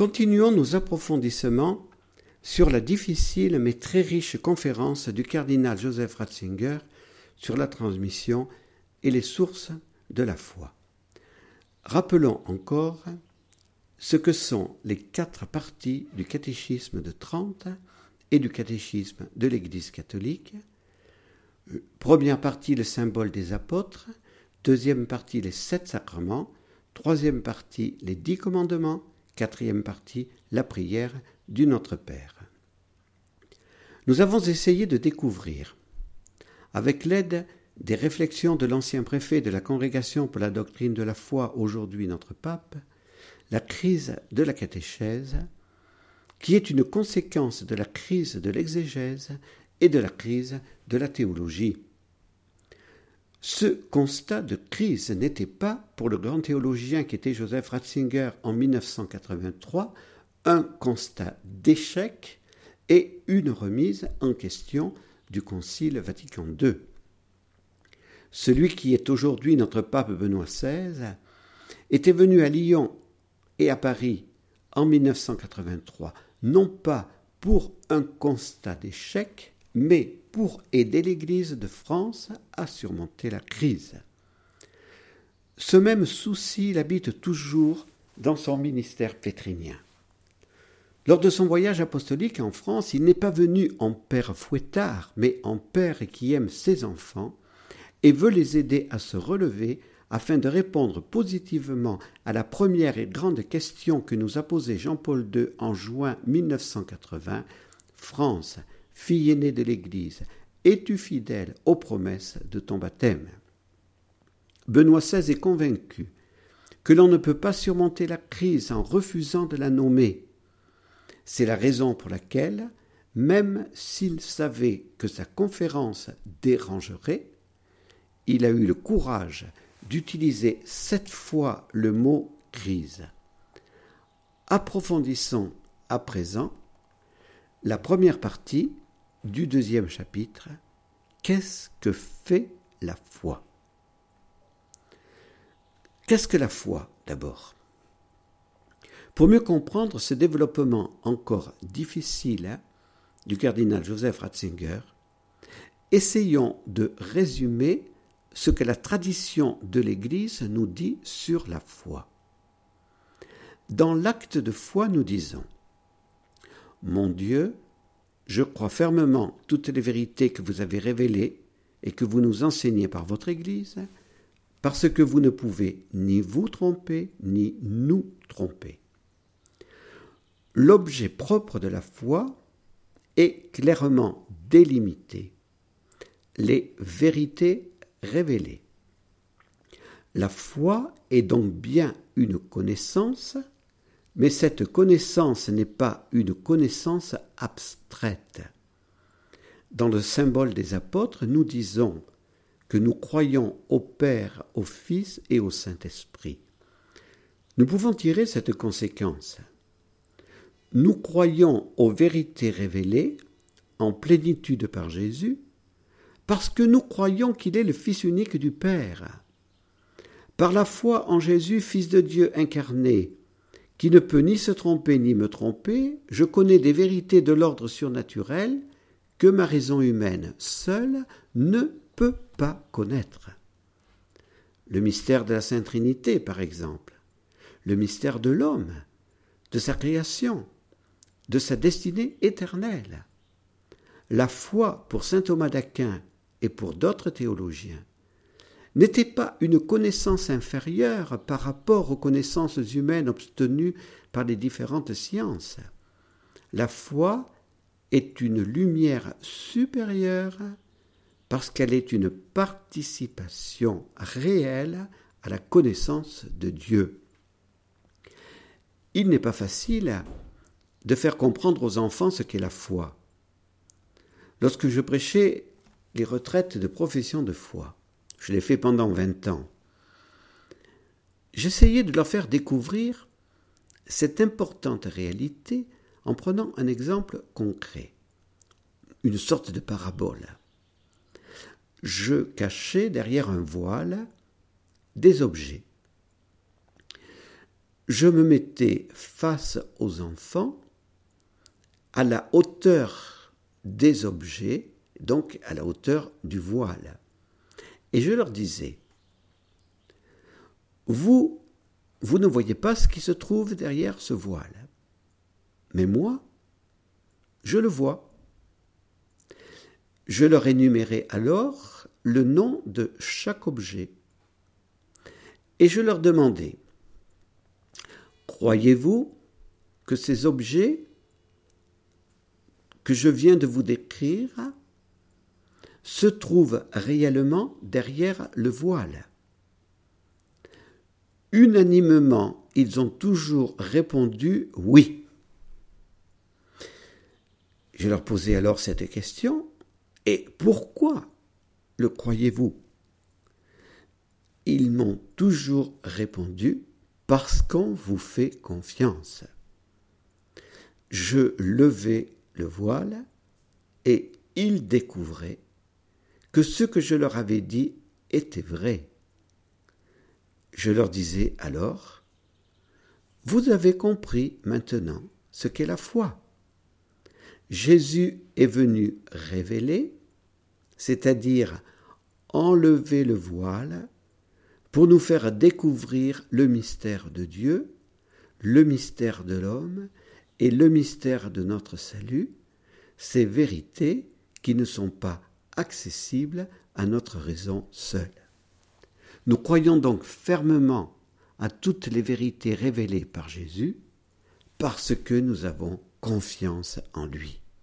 Continuons nos approfondissements sur la difficile mais très riche conférence du cardinal Joseph Ratzinger sur la transmission et les sources de la foi. Rappelons encore ce que sont les quatre parties du catéchisme de Trente et du catéchisme de l'Église catholique. Première partie, le symbole des apôtres. Deuxième partie, les sept sacrements. Troisième partie, les dix commandements. Quatrième partie, la prière du Notre Père. Nous avons essayé de découvrir, avec l'aide des réflexions de l'ancien préfet de la Congrégation pour la doctrine de la foi, aujourd'hui notre pape, la crise de la catéchèse, qui est une conséquence de la crise de l'exégèse et de la crise de la théologie. Ce constat de crise n'était pas, pour le grand théologien qui était Joseph Ratzinger en 1983, un constat d'échec et une remise en question du Concile Vatican II. Celui qui est aujourd'hui notre pape Benoît XVI était venu à Lyon et à Paris en 1983, non pas pour un constat d'échec, mais pour aider l'Église de France à surmonter la crise. Ce même souci l'habite toujours dans son ministère pétrinien. Lors de son voyage apostolique en France, il n'est pas venu en père fouettard, mais en père qui aime ses enfants et veut les aider à se relever afin de répondre positivement à la première et grande question que nous a posée Jean-Paul II en juin 1980 France, fille aînée de l'Église, es-tu fidèle aux promesses de ton baptême? Benoît XVI est convaincu que l'on ne peut pas surmonter la crise en refusant de la nommer. C'est la raison pour laquelle, même s'il savait que sa conférence dérangerait, il a eu le courage d'utiliser sept fois le mot crise. Approfondissons à présent la première partie du deuxième chapitre. Qu'est-ce que fait la foi? Qu'est-ce que la foi d'abord? Pour mieux comprendre ce développement encore difficile hein, du cardinal Joseph Ratzinger, essayons de résumer ce que la tradition de l'Église nous dit sur la foi. Dans l'acte de foi, nous disons Mon Dieu, je crois fermement toutes les vérités que vous avez révélées et que vous nous enseignez par votre Église, parce que vous ne pouvez ni vous tromper, ni nous tromper. L'objet propre de la foi est clairement délimité. Les vérités révélée. La foi est donc bien une connaissance, mais cette connaissance n'est pas une connaissance abstraite. Dans le symbole des apôtres, nous disons que nous croyons au Père, au Fils et au Saint-Esprit. Nous pouvons tirer cette conséquence. Nous croyons aux vérités révélées en plénitude par Jésus, parce que nous croyons qu'il est le Fils unique du Père. Par la foi en Jésus, Fils de Dieu incarné, qui ne peut ni se tromper ni me tromper, je connais des vérités de l'ordre surnaturel que ma raison humaine seule ne peut pas connaître. Le mystère de la Sainte Trinité, par exemple, le mystère de l'homme, de sa création, de sa destinée éternelle. La foi pour saint Thomas d'Aquin et pour d'autres théologiens, n'était pas une connaissance inférieure par rapport aux connaissances humaines obtenues par les différentes sciences. La foi est une lumière supérieure parce qu'elle est une participation réelle à la connaissance de Dieu. Il n'est pas facile de faire comprendre aux enfants ce qu'est la foi. Lorsque je prêchais les retraites de profession de foi. Je l'ai fait pendant vingt ans. J'essayais de leur faire découvrir cette importante réalité en prenant un exemple concret, une sorte de parabole. Je cachais derrière un voile des objets. je me mettais face aux enfants à la hauteur des objets, donc à la hauteur du voile. Et je leur disais, vous, vous ne voyez pas ce qui se trouve derrière ce voile. Mais moi, je le vois. Je leur énumérais alors le nom de chaque objet. Et je leur demandais, croyez-vous que ces objets que je viens de vous décrire se trouvent réellement derrière le voile Unanimement, ils ont toujours répondu oui. Je leur posais alors cette question. Et pourquoi le croyez-vous? Ils m'ont toujours répondu parce qu'on vous fait confiance. Je levais le voile et ils découvraient que ce que je leur avais dit était vrai. Je leur disais alors, Vous avez compris maintenant ce qu'est la foi. Jésus est venu révéler, c'est-à-dire enlever le voile pour nous faire découvrir le mystère de Dieu, le mystère de l'homme et le mystère de notre salut, ces vérités qui ne sont pas accessibles à notre raison seule. Nous croyons donc fermement à toutes les vérités révélées par Jésus parce que nous avons confiance en lui.